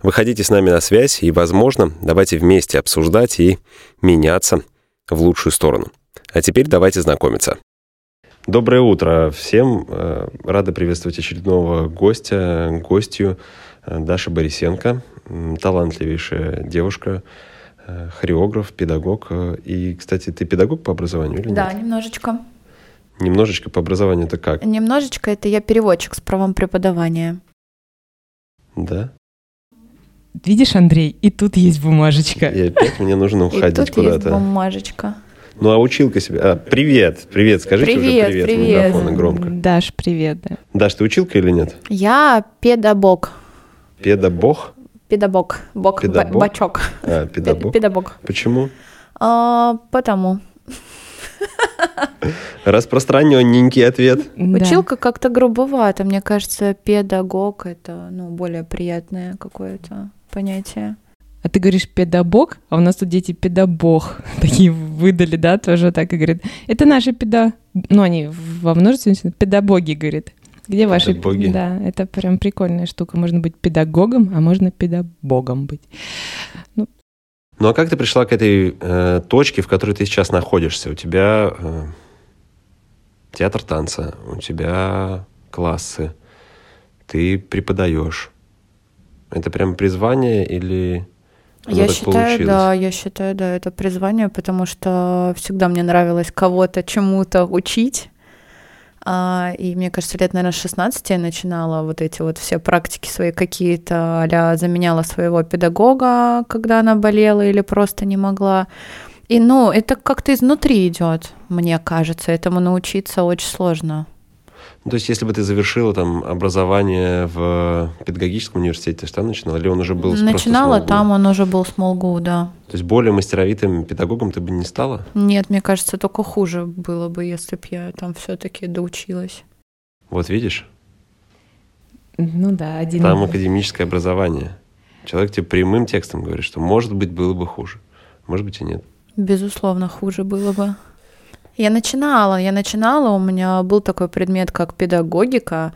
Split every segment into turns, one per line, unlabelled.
Выходите с нами на связь и, возможно, давайте вместе обсуждать и меняться в лучшую сторону. А теперь давайте знакомиться. Доброе утро всем. Э, рада приветствовать очередного гостя, гостью э, Даша Борисенко, талантливейшая девушка, э, хореограф, педагог. И, кстати, ты педагог по образованию или
да,
нет?
Да, немножечко.
Немножечко по образованию это как?
Немножечко это я переводчик с правом преподавания.
Да?
Видишь, Андрей, и тут есть бумажечка.
И опять мне нужно уходить
куда-то.
есть
бумажечка.
Ну, а училка себя... А, привет, привет, скажите
привет,
уже привет,
привет.
микрофона громко.
Даш, привет. Да.
Даш, ты училка или нет?
Я педагог.
Педабог?
Педагог. Бог,
Педабог?
бачок.
А, педагог.
Педагог.
Почему?
А, потому.
Распространенненький ответ.
Да. Училка как-то грубовато. Мне кажется, педагог — это ну, более приятное какое-то понятие.
А ты говоришь педагог, а у нас тут дети педагог. Такие выдали, да, тоже так и говорят. Это наши педа... Ну, они во множестве педагоги, говорят. Где ваши...
Педагоги.
Да, это прям прикольная штука. Можно быть педагогом, а можно педагогом быть.
Ну, ну а как ты пришла к этой э, точке, в которой ты сейчас находишься? У тебя э, театр танца, у тебя классы, ты преподаешь. Это прям призвание или
я считаю, получилось? да, я считаю, да, это призвание, потому что всегда мне нравилось кого-то чему-то учить. А, и мне кажется, лет, наверное, 16 я начинала вот эти вот все практики свои какие-то, а заменяла своего педагога, когда она болела или просто не могла. И, ну, это как-то изнутри идет, мне кажется. Этому научиться очень сложно.
Ну, то есть, если бы ты завершила там образование в педагогическом университете, что начинала? Или он уже был
Начинала, там он уже был смолгу, да.
То есть более мастеровитым педагогом ты бы не стала?
Нет, мне кажется, только хуже было бы, если бы я там все-таки доучилась.
Вот видишь?
Ну да, один.
Там академическое образование. Человек тебе прямым текстом говорит, что может быть было бы хуже. Может быть и нет.
Безусловно, хуже было бы. Я начинала, я начинала, у меня был такой предмет, как педагогика,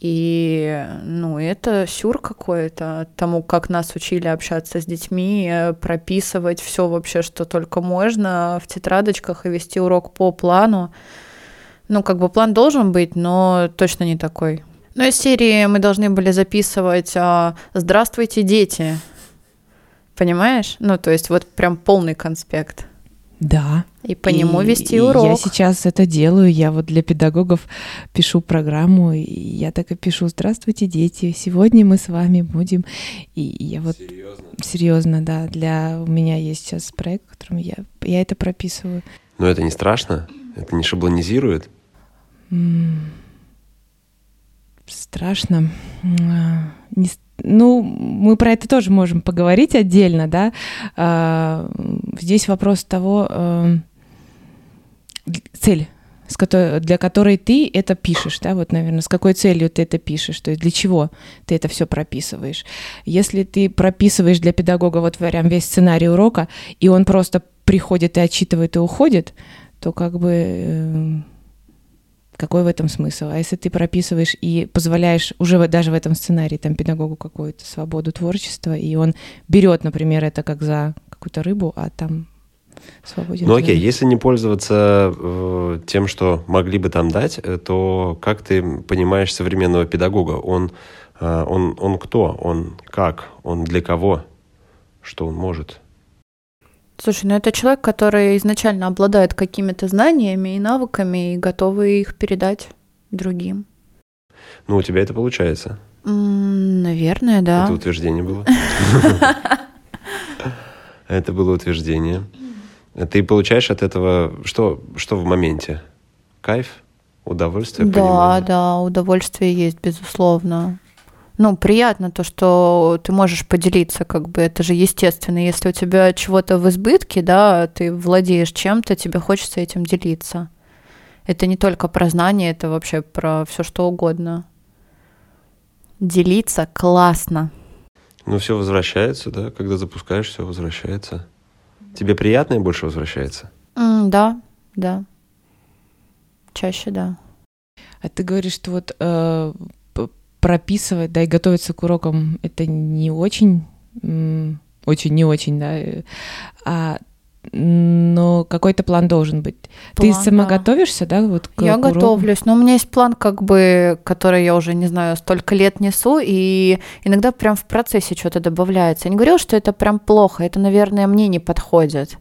и, ну, это сюр какой-то тому, как нас учили общаться с детьми, прописывать все вообще, что только можно в тетрадочках и вести урок по плану. Ну, как бы план должен быть, но точно не такой. Ну, из серии мы должны были записывать а, «Здравствуйте, дети». Понимаешь? Ну, то есть вот прям полный конспект.
Да.
И по и, нему вести урок.
Я сейчас это делаю. Я вот для педагогов пишу программу, и я так и пишу: Здравствуйте, дети! Сегодня мы с вами будем. И я вот серьезно, серьезно да. Для у меня есть сейчас проект, в котором я я это прописываю.
Но это не страшно? Это не шаблонизирует?
Страшно. А, не, ну, мы про это тоже можем поговорить отдельно, да. А, здесь вопрос того, э, цель, для которой ты это пишешь, да, вот, наверное, с какой целью ты это пишешь, то есть для чего ты это все прописываешь. Если ты прописываешь для педагога вот прям весь сценарий урока, и он просто приходит и отчитывает и уходит, то как бы э, какой в этом смысл? А если ты прописываешь и позволяешь уже даже в этом сценарии там педагогу какую-то свободу творчества, и он берет, например, это как за какую-то рыбу, а там свободен.
Ну окей, если не пользоваться э, тем, что могли бы там дать, э, то как ты понимаешь современного педагога? Он, э, он, он кто? Он как? Он для кого? Что он может?
Слушай, ну это человек, который изначально обладает какими-то знаниями и навыками и готовый их передать другим.
Ну, у тебя это получается.
М, наверное, да.
Это утверждение было. Это было утверждение. Ты получаешь от этого что, что в моменте? Кайф? Удовольствие?
Да,
понимание?
да, удовольствие есть, безусловно. Ну, приятно то, что ты можешь поделиться, как бы это же естественно. Если у тебя чего-то в избытке, да, ты владеешь чем-то, тебе хочется этим делиться. Это не только про знания, это вообще про все что угодно. Делиться классно.
Ну, все возвращается, да, когда запускаешь, все возвращается. Тебе приятно и больше возвращается?
Mm, да, да. Чаще, да.
А ты говоришь, что вот э, прописывать, да, и готовиться к урокам это не очень, очень не очень, да, э, а но какой-то план должен быть. План, Ты сама да. готовишься, да? Вот
к, я к готовлюсь, но у меня есть план, как бы, который я уже, не знаю, столько лет несу, и иногда прям в процессе что-то добавляется. Я не говорила, что это прям плохо, это, наверное, мне не подходит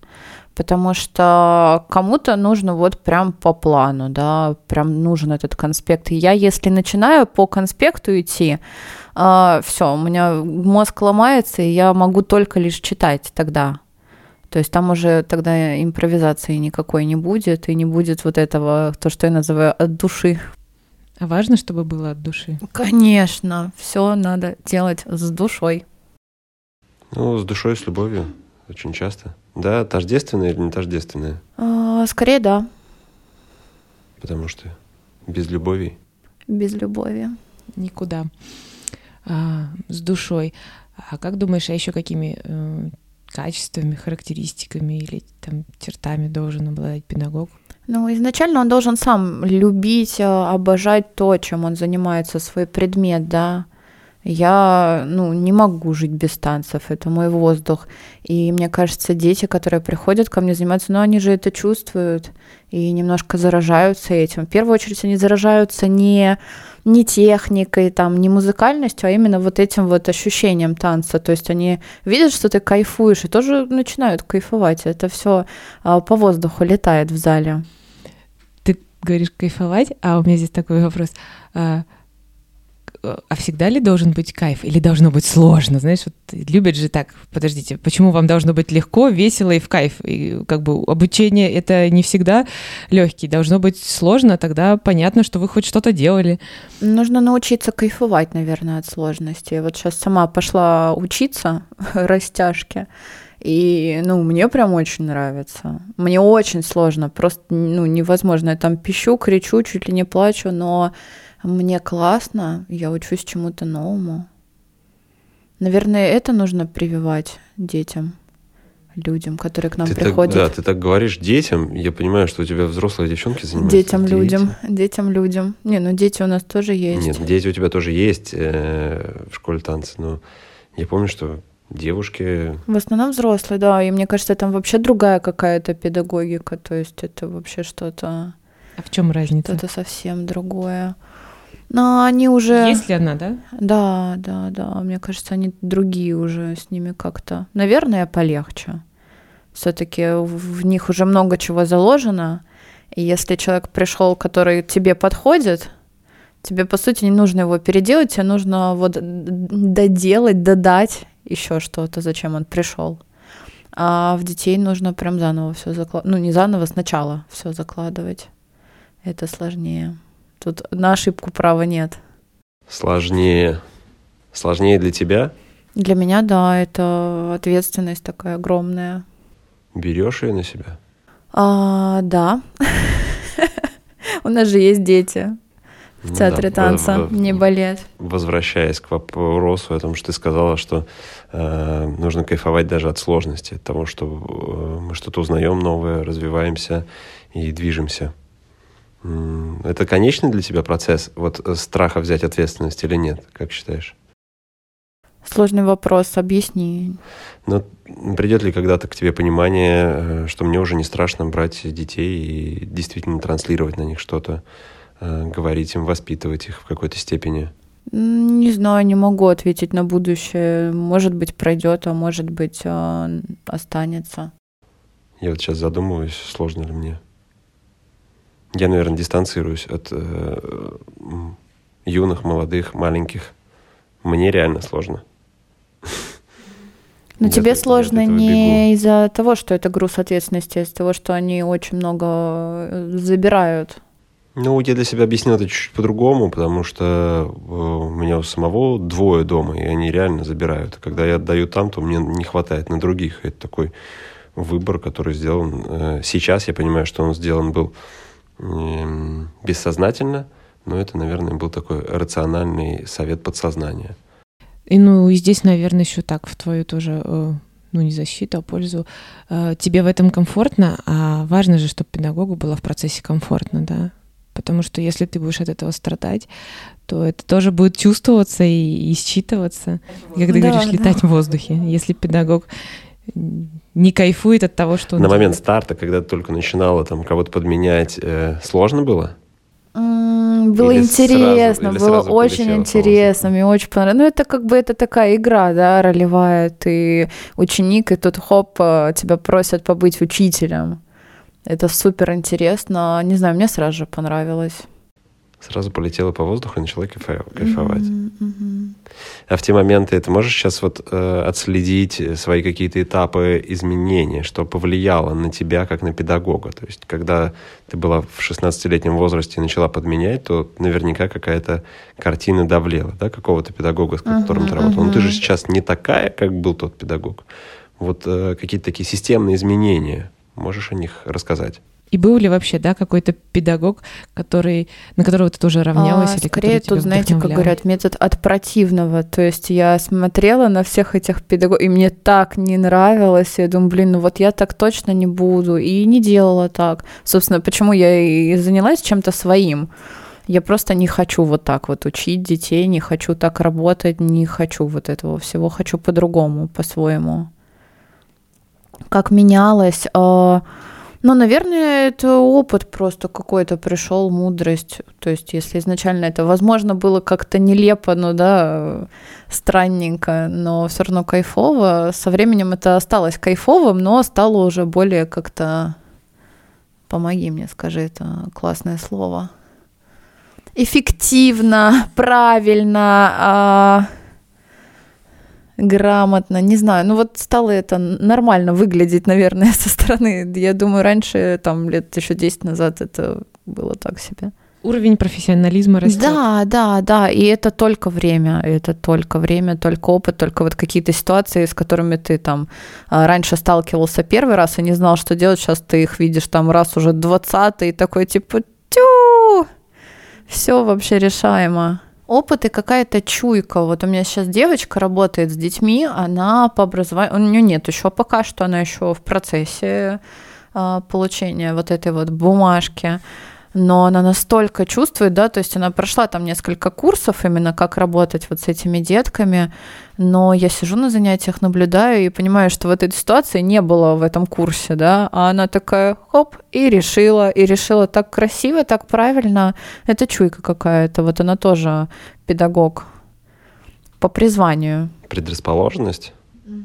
потому что кому-то нужно вот прям по плану, да, прям нужен этот конспект. И я, если начинаю по конспекту идти, э, а, все, у меня мозг ломается, и я могу только лишь читать тогда. То есть там уже тогда импровизации никакой не будет, и не будет вот этого, то, что я называю от души.
А важно, чтобы было от души?
Конечно, все надо делать с душой.
Ну, с душой, с любовью, очень часто. Да, тождественное или не тождественное?
А, скорее, да.
Потому что без любови?
Без любови.
Никуда. А, с душой. А как думаешь, а еще какими э, качествами, характеристиками или там чертами должен обладать педагог?
Ну, изначально он должен сам любить, э, обожать то, чем он занимается, свой предмет, да, я ну, не могу жить без танцев, это мой воздух. И мне кажется, дети, которые приходят ко мне заниматься, ну, они же это чувствуют и немножко заражаются этим. В первую очередь они заражаются не, не техникой, там, не музыкальностью, а именно вот этим вот ощущением танца. То есть они видят, что ты кайфуешь, и тоже начинают кайфовать. Это все а, по воздуху летает в зале.
Ты говоришь кайфовать, а у меня здесь такой вопрос а, – а всегда ли должен быть кайф или должно быть сложно? Знаешь, вот любят же так, подождите, почему вам должно быть легко, весело и в кайф? И как бы обучение это не всегда легкий, должно быть сложно, тогда понятно, что вы хоть что-то делали.
Нужно научиться кайфовать, наверное, от сложности. Я вот сейчас сама пошла учиться растяжке, и, ну, мне прям очень нравится. Мне очень сложно, просто, ну, невозможно. Я там пищу, кричу, чуть ли не плачу, но мне классно, я учусь чему-то новому. Наверное, это нужно прививать детям, людям, которые к нам
ты
приходят.
Так, да, ты так говоришь детям, я понимаю, что у тебя взрослые девчонки занимаются.
Детям, дети. людям, детям, людям. Не, ну дети у нас тоже есть.
Нет, дети у тебя тоже есть э, в школе танца, но я помню, что девушки...
В основном взрослые, да, и мне кажется, там вообще другая какая-то педагогика, то есть это вообще что-то...
А в чем разница?
Что-то совсем другое. Но они уже...
Есть ли она, да?
Да, да, да. Мне кажется, они другие уже с ними как-то. Наверное, полегче. Все-таки в них уже много чего заложено. И если человек пришел, который тебе подходит, тебе, по сути, не нужно его переделать, тебе нужно вот доделать, додать еще что-то, зачем он пришел. А в детей нужно прям заново все закладывать. Ну, не заново, сначала все закладывать. Это сложнее. Тут на ошибку права нет.
Сложнее. Сложнее для тебя?
Для меня, да, это ответственность такая огромная.
Берешь ее на себя?
А, да. У нас же есть дети в театре танца, не балет.
Возвращаясь к вопросу о том, что ты сказала, что э, нужно кайфовать даже от сложности, от того, что э, мы что-то узнаем новое, развиваемся и движемся. Это конечный для тебя процесс, вот э, страха взять ответственность или нет, как считаешь?
Сложный вопрос, объясни.
Но придет ли когда-то к тебе понимание, э, что мне уже не страшно брать детей и действительно транслировать на них что-то, э, говорить им, воспитывать их в какой-то степени?
Не знаю, не могу ответить на будущее. Может быть, пройдет, а может быть, останется.
Я вот сейчас задумываюсь, сложно ли мне. Я, наверное, дистанцируюсь от э, юных, молодых, маленьких. Мне реально сложно.
Но тебе сложно не из-за того, что это груз ответственности, а из-за того, что они очень много э, забирают.
Ну, я для себя объяснил это чуть-чуть по-другому, потому что э, у меня у самого двое дома, и они реально забирают. Когда я отдаю там, то мне не хватает на других. Это такой выбор, который сделан. Э, сейчас я понимаю, что он сделан был бессознательно, но это, наверное, был такой рациональный совет подсознания.
И ну и здесь, наверное, еще так в твою тоже э, ну не защиту, а пользу. Тебе в этом комфортно, а важно же, чтобы педагогу было в процессе комфортно, да? Потому что если ты будешь от этого страдать, то это тоже будет чувствоваться и, и считываться. И, ты да, говоришь, летать да. в воздухе. Если педагог не кайфует от того, что он
На делает. момент старта, когда ты только начинала там кого-то подменять, э, сложно было?
было или интересно, сразу, было очень интересно, мне очень понравилось. Ну, это как бы это такая игра, да, ролевая. Ты ученик, и тут хоп, э, тебя просят побыть учителем. Это супер интересно. Не знаю, мне сразу же понравилось.
Сразу полетела по воздуху и начала кайфовать. Mm-hmm, mm-hmm. А в те моменты ты можешь сейчас вот э, отследить свои какие-то этапы изменения, что повлияло на тебя как на педагога? То есть, когда ты была в 16-летнем возрасте и начала подменять, то наверняка какая-то картина давлела, да, какого-то педагога, с которым uh-huh, ты работал. Но ты же сейчас не такая, как был тот педагог. Вот э, какие-то такие системные изменения Можешь о них рассказать?
И был ли вообще, да, какой-то педагог, который, на которого ты тоже равнялась? А, или
скорее тут, знаете, как говорят, метод от противного. То есть я смотрела на всех этих педагогов, и мне так не нравилось. Я думаю, блин, ну вот я так точно не буду. И не делала так. Собственно, почему я и занялась чем-то своим. Я просто не хочу вот так вот учить детей, не хочу так работать, не хочу вот этого всего, хочу по-другому, по-своему как менялось. А, ну, наверное, это опыт просто какой-то пришел, мудрость. То есть, если изначально это, возможно, было как-то нелепо, ну да, странненько, но все равно кайфово. Со временем это осталось кайфовым, но стало уже более как-то... Помоги мне, скажи это классное слово. Эффективно, правильно, а грамотно, не знаю, ну вот стало это нормально выглядеть, наверное, со стороны. Я думаю, раньше, там, лет еще 10 назад это было так себе.
Уровень профессионализма растет.
Да, да, да, и это только время, это только время, только опыт, только вот какие-то ситуации, с которыми ты там а, раньше сталкивался первый раз и не знал, что делать, сейчас ты их видишь там раз уже двадцатый, и такой типа, тю, все вообще решаемо опыт и какая-то чуйка. Вот у меня сейчас девочка работает с детьми, она по образованию, у нее нет еще пока что, она еще в процессе э, получения вот этой вот бумажки но она настолько чувствует, да, то есть она прошла там несколько курсов именно как работать вот с этими детками, но я сижу на занятиях, наблюдаю и понимаю, что в этой ситуации не было в этом курсе, да, а она такая, хоп, и решила, и решила так красиво, так правильно, это чуйка какая-то, вот она тоже педагог по призванию.
Предрасположенность? Угу.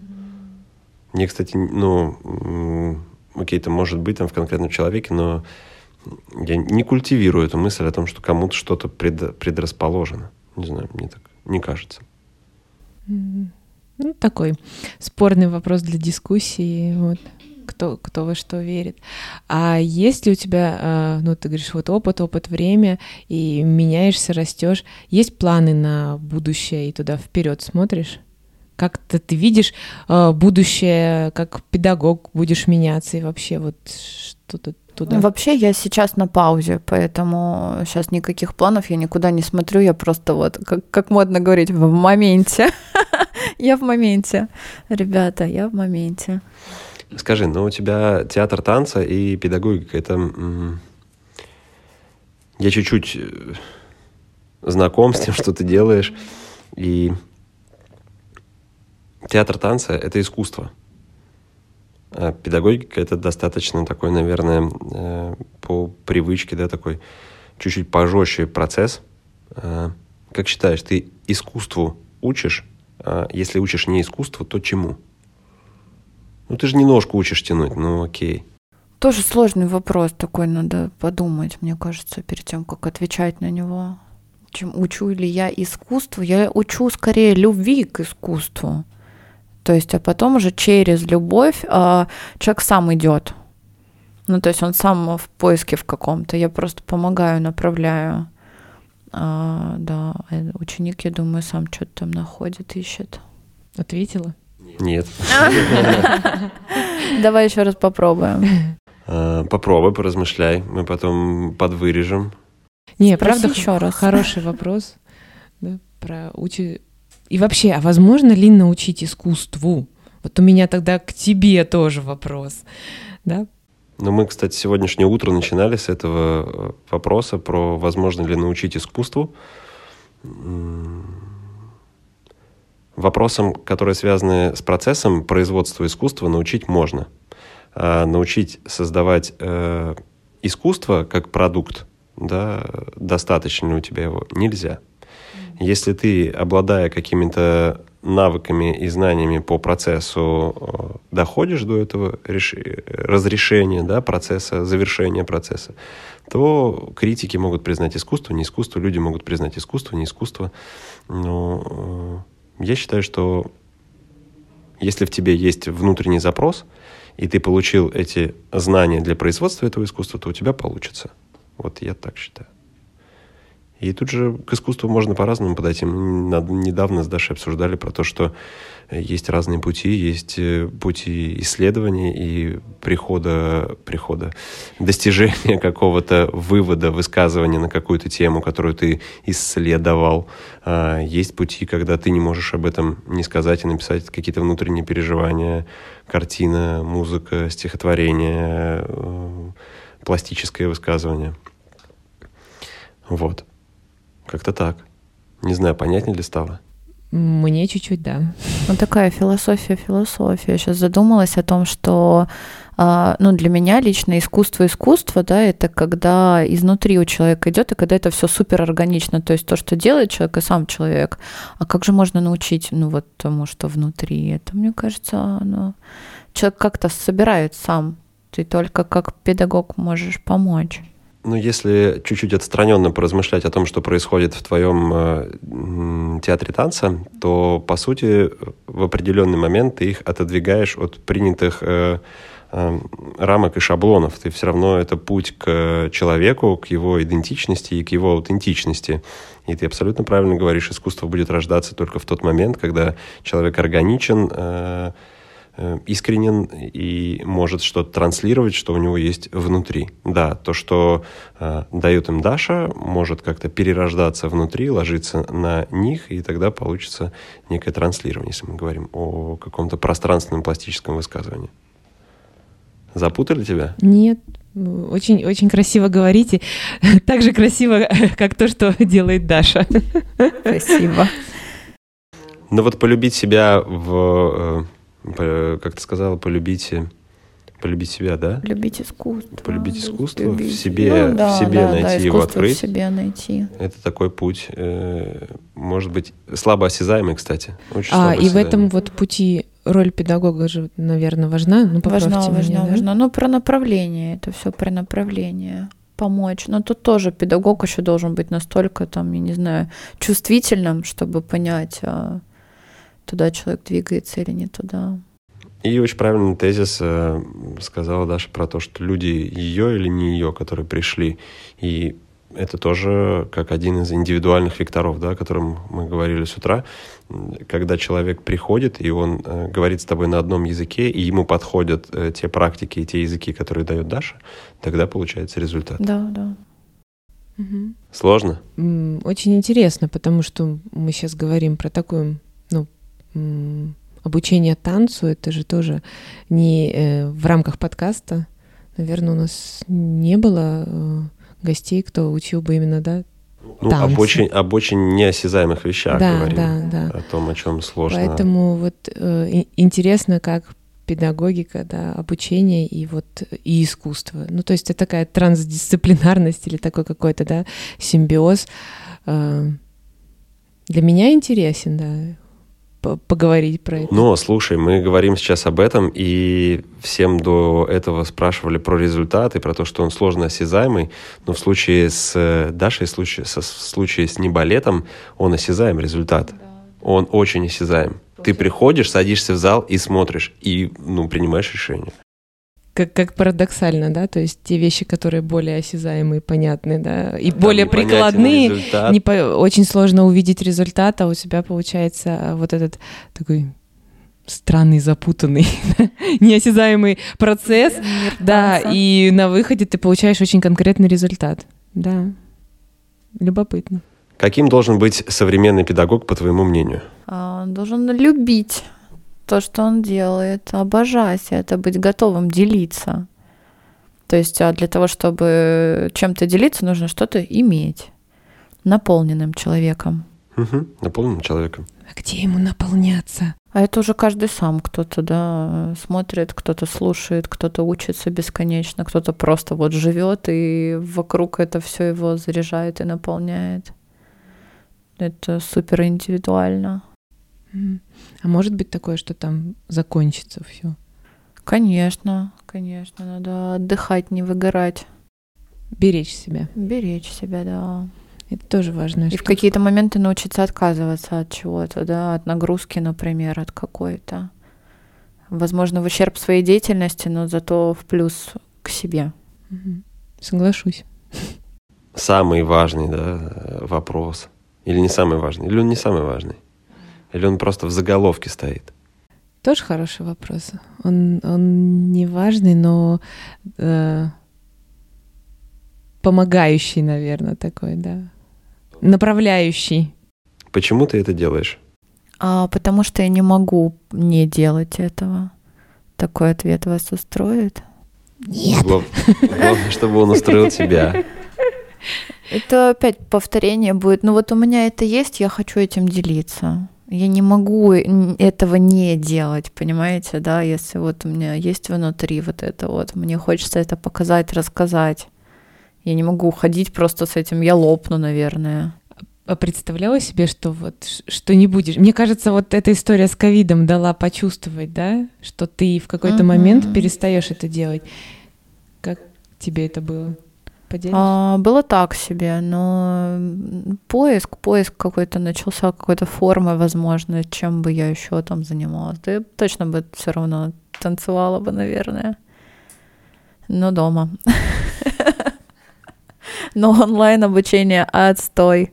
Мне, кстати, ну, окей, это может быть там в конкретном человеке, но я не культивирую эту мысль о том, что кому-то что-то пред, предрасположено. Не знаю, мне так не кажется.
Ну, такой спорный вопрос для дискуссии. Вот. Кто, кто во что верит. А есть ли у тебя, а, ну, ты говоришь, вот опыт, опыт, время, и меняешься, растешь. Есть планы на будущее и туда вперед смотришь? Как-то ты видишь а, будущее, как педагог будешь меняться, и вообще вот что-то туда?
Вообще я сейчас на паузе, поэтому сейчас никаких планов, я никуда не смотрю, я просто вот, как, как модно говорить, в моменте. я в моменте. Ребята, я в моменте.
Скажи, ну у тебя театр танца и педагогика, это... Я чуть-чуть э, знаком с тем, что ты делаешь, и театр танца — это искусство — педагогика это достаточно такой, наверное, э, по привычке, да, такой чуть-чуть пожестче процесс. А, как считаешь, ты искусству учишь? А если учишь не искусству, то чему? Ну, ты же не ножку учишь тянуть, ну окей.
Тоже сложный вопрос, такой надо подумать, мне кажется, перед тем, как отвечать на него. Чем учу ли я искусству? Я учу скорее любви к искусству. То есть, а потом уже через любовь а, человек сам идет. Ну, то есть он сам в поиске в каком-то, я просто помогаю, направляю. А, да, э, ученик, я думаю, сам что-то там находит, ищет.
Ответила?
Нет.
Давай еще раз попробуем.
А, попробуй, поразмышляй. Мы потом подвырежем.
Не, правда, еще раз. Хороший вопрос. Про учи... И вообще, а возможно ли научить искусству? Вот у меня тогда к тебе тоже вопрос. Да?
Ну, мы, кстати, сегодняшнее утро начинали с этого э, вопроса про возможно ли научить искусству. Вопросам, которые связаны с процессом производства искусства, научить можно. А научить создавать э, искусство как продукт, да, достаточно ли у тебя его, нельзя. Если ты, обладая какими-то навыками и знаниями по процессу э, доходишь до этого реш... разрешения да, процесса, завершения процесса, то критики могут признать искусство, не искусство, люди могут признать искусство, не искусство. Но э, я считаю, что если в тебе есть внутренний запрос, и ты получил эти знания для производства этого искусства, то у тебя получится. Вот я так считаю. И тут же к искусству можно по-разному подойти. Мы недавно с Дашей обсуждали про то, что есть разные пути, есть э, пути исследования и прихода, прихода достижения какого-то вывода, высказывания на какую-то тему, которую ты исследовал. А, есть пути, когда ты не можешь об этом не сказать и написать какие-то внутренние переживания, картина, музыка, стихотворение, э, пластическое высказывание. Вот. Как-то так. Не знаю, понятнее ли стало?
Мне чуть-чуть, да.
Ну, такая философия, философия. Я сейчас задумалась о том, что а, ну, для меня лично искусство искусство, да, это когда изнутри у человека идет, и когда это все супер органично, то есть то, что делает человек, и сам человек. А как же можно научить, ну, вот тому, что внутри? Это, мне кажется, ну, человек как-то собирает сам. Ты только как педагог можешь помочь.
Ну, если чуть-чуть отстраненно поразмышлять о том, что происходит в твоем э, театре танца, то, по сути, в определенный момент ты их отодвигаешь от принятых э, э, рамок и шаблонов. Ты все равно это путь к человеку, к его идентичности и к его аутентичности. И ты абсолютно правильно говоришь, искусство будет рождаться только в тот момент, когда человек органичен, э, Э, искренен и может что-то транслировать, что у него есть внутри. Да, то, что э, дает им Даша, может как-то перерождаться внутри, ложиться на них, и тогда получится некое транслирование, если мы говорим о каком-то пространственном пластическом высказывании. Запутали тебя?
Нет, очень, очень красиво говорите. Так же красиво, как то, что делает Даша.
Спасибо.
Ну вот полюбить себя в э, как ты сказала, полюбите полюбить себя, да?
Полюбить искусство.
Полюбить искусство, любить. в себе, ну, да, в себе да, найти да, его, открыть.
В себе найти.
Это такой путь, э, может быть, слабо осязаемый, кстати.
Очень а, и в этом вот пути роль педагога же, наверное, важна. Ну,
важна,
важна,
меня, да? важна. Ну, про направление, это все про направление помочь. Но тут тоже педагог еще должен быть настолько, там, я не знаю, чувствительным, чтобы понять, а, туда человек двигается или не туда.
И очень правильный тезис э, сказала Даша про то, что люди ее или не ее, которые пришли. И это тоже как один из индивидуальных векторов, да, о котором мы говорили с утра. Когда человек приходит, и он э, говорит с тобой на одном языке, и ему подходят э, те практики и те языки, которые дает Даша, тогда получается результат.
Да, да.
Угу. Сложно?
Очень интересно, потому что мы сейчас говорим про такую, ну, обучение танцу, это же тоже не э, в рамках подкаста. Наверное, у нас не было э, гостей, кто учил бы именно, да,
ну, танцы. об очень, об очень неосязаемых вещах
да,
говорим.
Да, да.
О том, о чем сложно.
Поэтому вот э, интересно, как педагогика, да, обучение и вот и искусство. Ну, то есть это такая трансдисциплинарность или такой какой-то, да, симбиоз. Э, для меня интересен, да поговорить про это.
Но, слушай, мы говорим сейчас об этом, и всем до этого спрашивали про результаты, про то, что он сложно осязаемый, но в случае с э, Дашей, в случае, в случае с небалетом, он осязаем результат. Да. Он очень осязаем. Ты приходишь, садишься в зал и смотришь, и ну, принимаешь решение.
Как, как парадоксально, да, то есть те вещи, которые более осязаемые, понятные, да, и Там более прикладные, не по, очень сложно увидеть результат, а у тебя получается вот этот такой странный, запутанный, неосязаемый процесс, Мир да, танца. и на выходе ты получаешь очень конкретный результат, да, любопытно.
Каким должен быть современный педагог, по твоему мнению?
А, он должен любить то, что он делает, обожать это, быть готовым делиться. То есть а для того, чтобы чем-то делиться, нужно что-то иметь наполненным человеком.
Угу, наполненным человеком.
А где ему наполняться?
А это уже каждый сам кто-то, да, смотрит, кто-то слушает, кто-то учится бесконечно, кто-то просто вот живет и вокруг это все его заряжает и наполняет. Это супер индивидуально.
А может быть такое, что там закончится все?
Конечно, конечно, надо отдыхать, не выгорать.
Беречь себя.
Беречь себя, да.
Это тоже важно.
И в какие-то моменты научиться отказываться от чего-то, да, от нагрузки, например, от какой-то. Возможно, в ущерб своей деятельности, но зато в плюс к себе.
Соглашусь.
Самый важный, да, вопрос. Или не самый важный? Или он не самый важный? Или он просто в заголовке стоит?
Тоже хороший вопрос. Он, он не важный, но э, помогающий, наверное, такой, да направляющий.
Почему ты это делаешь?
А, потому что я не могу не делать этого. Такой ответ вас устроит?
Нет.
Главное, чтобы он устроил тебя.
Это опять повторение будет. Ну вот у меня это есть, я хочу этим делиться. Я не могу этого не делать, понимаете, да, если вот у меня есть внутри вот это вот, мне хочется это показать, рассказать. Я не могу уходить просто с этим, я лопну, наверное.
А представляла себе, что вот что не будешь. Мне кажется, вот эта история с ковидом дала почувствовать, да, что ты в какой-то uh-huh. момент перестаешь это делать. Как тебе это было?
А, было так себе, но поиск, поиск какой-то начался, какой-то формы, возможно, чем бы я еще там занималась. Да я точно бы все равно танцевала бы, наверное. Но дома. но онлайн обучение отстой.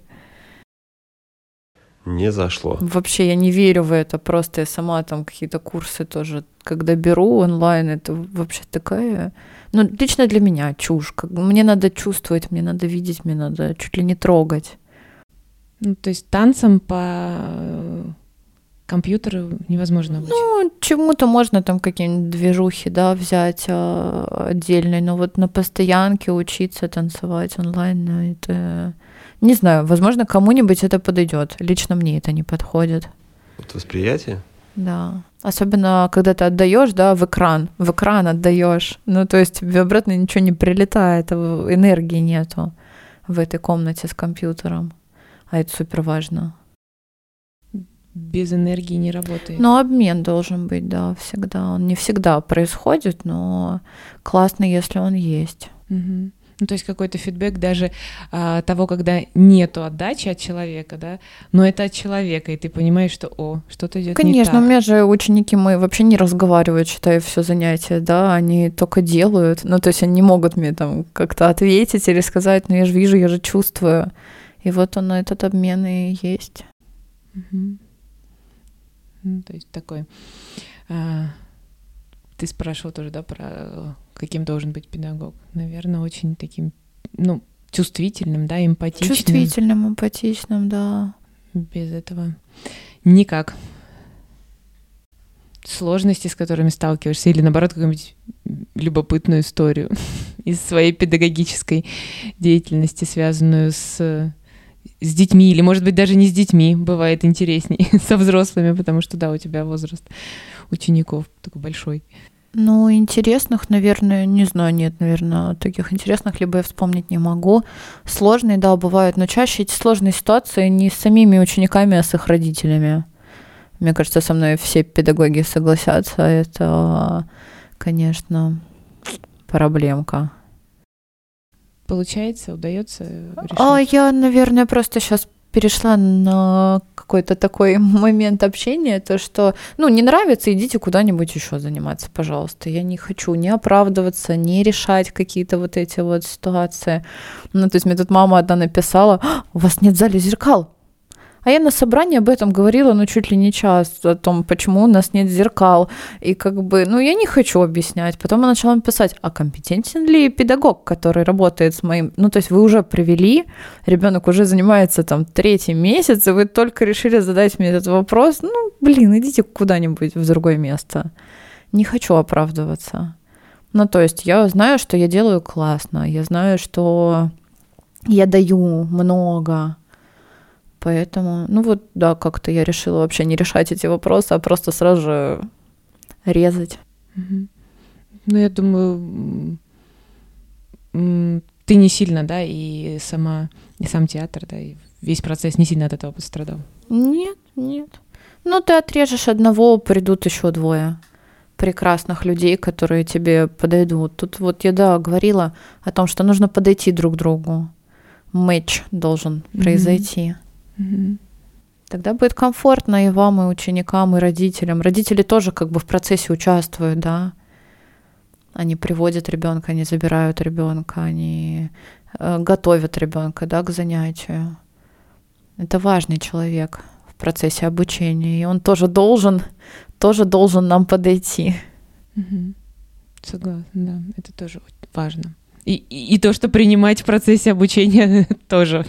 Не зашло.
Вообще я не верю в это. Просто я сама там какие-то курсы тоже, когда беру онлайн, это вообще такая, ну лично для меня чушь. Мне надо чувствовать, мне надо видеть, мне надо чуть ли не трогать.
Ну, то есть танцем по компьютеру невозможно обучить?
Ну, чему-то можно там какие-нибудь движухи, да, взять а, отдельные, но вот на постоянке учиться танцевать онлайн, ну, это... Не знаю, возможно, кому-нибудь это подойдет. Лично мне это не подходит.
Вот восприятие?
Да. Особенно, когда ты отдаешь, да, в экран, в экран отдаешь. Ну, то есть тебе обратно ничего не прилетает, энергии нету в этой комнате с компьютером. А это супер важно
без энергии не работает.
Но обмен должен быть, да, всегда. Он не всегда происходит, но классно, если он есть.
Угу. Ну, то есть какой-то фидбэк даже а, того, когда нету отдачи от человека, да, но это от человека, и ты понимаешь, что, о, что-то идет
Конечно,
не так.
у меня же ученики мы вообще не разговаривают, считаю, все занятия, да, они только делают, ну, то есть они не могут мне там как-то ответить или сказать, ну, я же вижу, я же чувствую, и вот он, этот обмен и есть.
Угу. Ну, то есть такой... А, ты спрашивал тоже, да, про каким должен быть педагог. Наверное, очень таким, ну, чувствительным, да, эмпатичным.
Чувствительным, эмпатичным, да.
Без этого никак. Сложности, с которыми сталкиваешься, или наоборот, какую-нибудь любопытную историю из своей педагогической деятельности, связанную с с детьми, или, может быть, даже не с детьми, бывает интереснее, со взрослыми, потому что, да, у тебя возраст учеников такой большой.
Ну, интересных, наверное, не знаю, нет, наверное, таких интересных, либо я вспомнить не могу. Сложные, да, бывают, но чаще эти сложные ситуации не с самими учениками, а с их родителями. Мне кажется, со мной все педагоги согласятся. Это, конечно, проблемка
получается, удается решить?
А я, наверное, просто сейчас перешла на какой-то такой момент общения, то что, ну, не нравится, идите куда-нибудь еще заниматься, пожалуйста. Я не хочу не оправдываться, не решать какие-то вот эти вот ситуации. Ну, то есть мне тут мама одна написала, «А, у вас нет в зале зеркал. А я на собрании об этом говорила, ну, чуть ли не час, о том, почему у нас нет зеркал. И как бы, ну, я не хочу объяснять. Потом я начала писать, а компетентен ли педагог, который работает с моим... Ну, то есть вы уже привели, ребенок уже занимается там третий месяц, и вы только решили задать мне этот вопрос. Ну, блин, идите куда-нибудь в другое место. Не хочу оправдываться. Ну, то есть я знаю, что я делаю классно, я знаю, что я даю много, Поэтому, ну вот, да, как-то я решила вообще не решать эти вопросы, а просто сразу же резать.
Ну, я думаю, ты не сильно, да, и сама, и сам театр, да, и весь процесс не сильно от этого пострадал.
Нет, нет. Ну, ты отрежешь одного, придут еще двое прекрасных людей, которые тебе подойдут. Тут вот я, да, говорила о том, что нужно подойти друг к другу. Матч должен mm-hmm. произойти. Тогда будет комфортно и вам, и ученикам, и родителям. Родители тоже как бы в процессе участвуют, да. Они приводят ребенка, они забирают ребенка, они э, готовят ребенка, да, к занятию. Это важный человек в процессе обучения, и он тоже должен, тоже должен нам подойти.
Согласна, да, это тоже важно. И, и, то, что принимать в процессе обучения тоже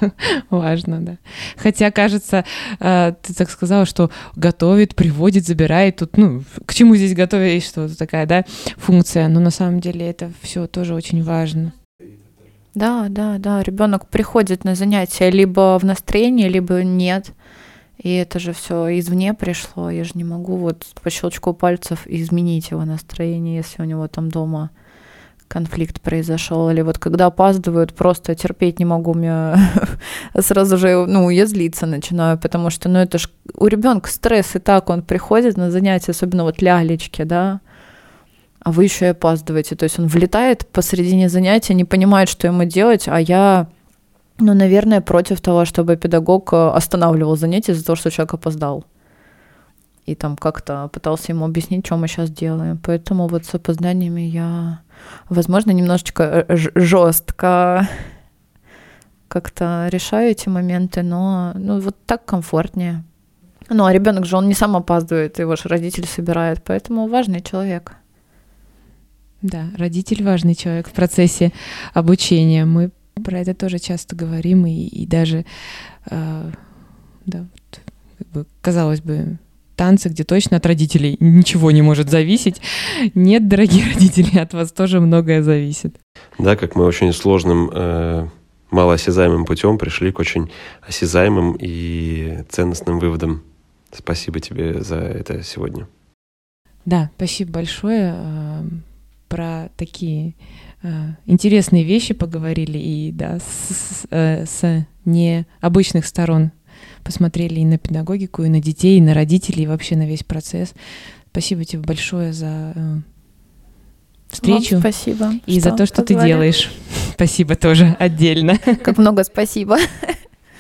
важно, да. Хотя, кажется, э, ты так сказала, что готовит, приводит, забирает. Тут, ну, к чему здесь готовить, что-то такая, да, функция. Но на самом деле это все тоже очень важно.
Да, да, да. Ребенок приходит на занятия либо в настроении, либо нет. И это же все извне пришло. Я же не могу вот по щелчку пальцев изменить его настроение, если у него там дома конфликт произошел, или вот когда опаздывают, просто терпеть не могу, меня сразу же, ну, я злиться начинаю, потому что, ну, это ж у ребенка стресс, и так он приходит на занятия, особенно вот лялечки, да, а вы еще и опаздываете, то есть он влетает посредине занятия, не понимает, что ему делать, а я, ну, наверное, против того, чтобы педагог э, останавливал занятие из-за того, что человек опоздал и там как-то пытался ему объяснить, что мы сейчас делаем. Поэтому вот с опозданиями я, возможно, немножечко э, жестко как-то решаю эти моменты, но ну, вот так комфортнее. Ну, а ребенок же, он не сам опаздывает, его же родитель собирает, поэтому важный человек.
Да, родитель важный человек в процессе обучения. Мы про это тоже часто говорим, и, и даже, э, да, как бы, казалось бы, танцы, где точно от родителей ничего не может зависеть. Нет, дорогие родители, от вас тоже многое зависит.
Да, как мы очень сложным, э, малоосязаемым путем пришли к очень осязаемым и ценностным выводам. Спасибо тебе за это сегодня.
Да, спасибо большое. Э, про такие э, интересные вещи поговорили и да, с, с, э, с необычных сторон посмотрели и на педагогику, и на детей, и на родителей, и вообще на весь процесс. Спасибо тебе большое за э, встречу.
Вам спасибо.
И за то, что поговорили. ты делаешь. Спасибо тоже отдельно.
Как много спасибо.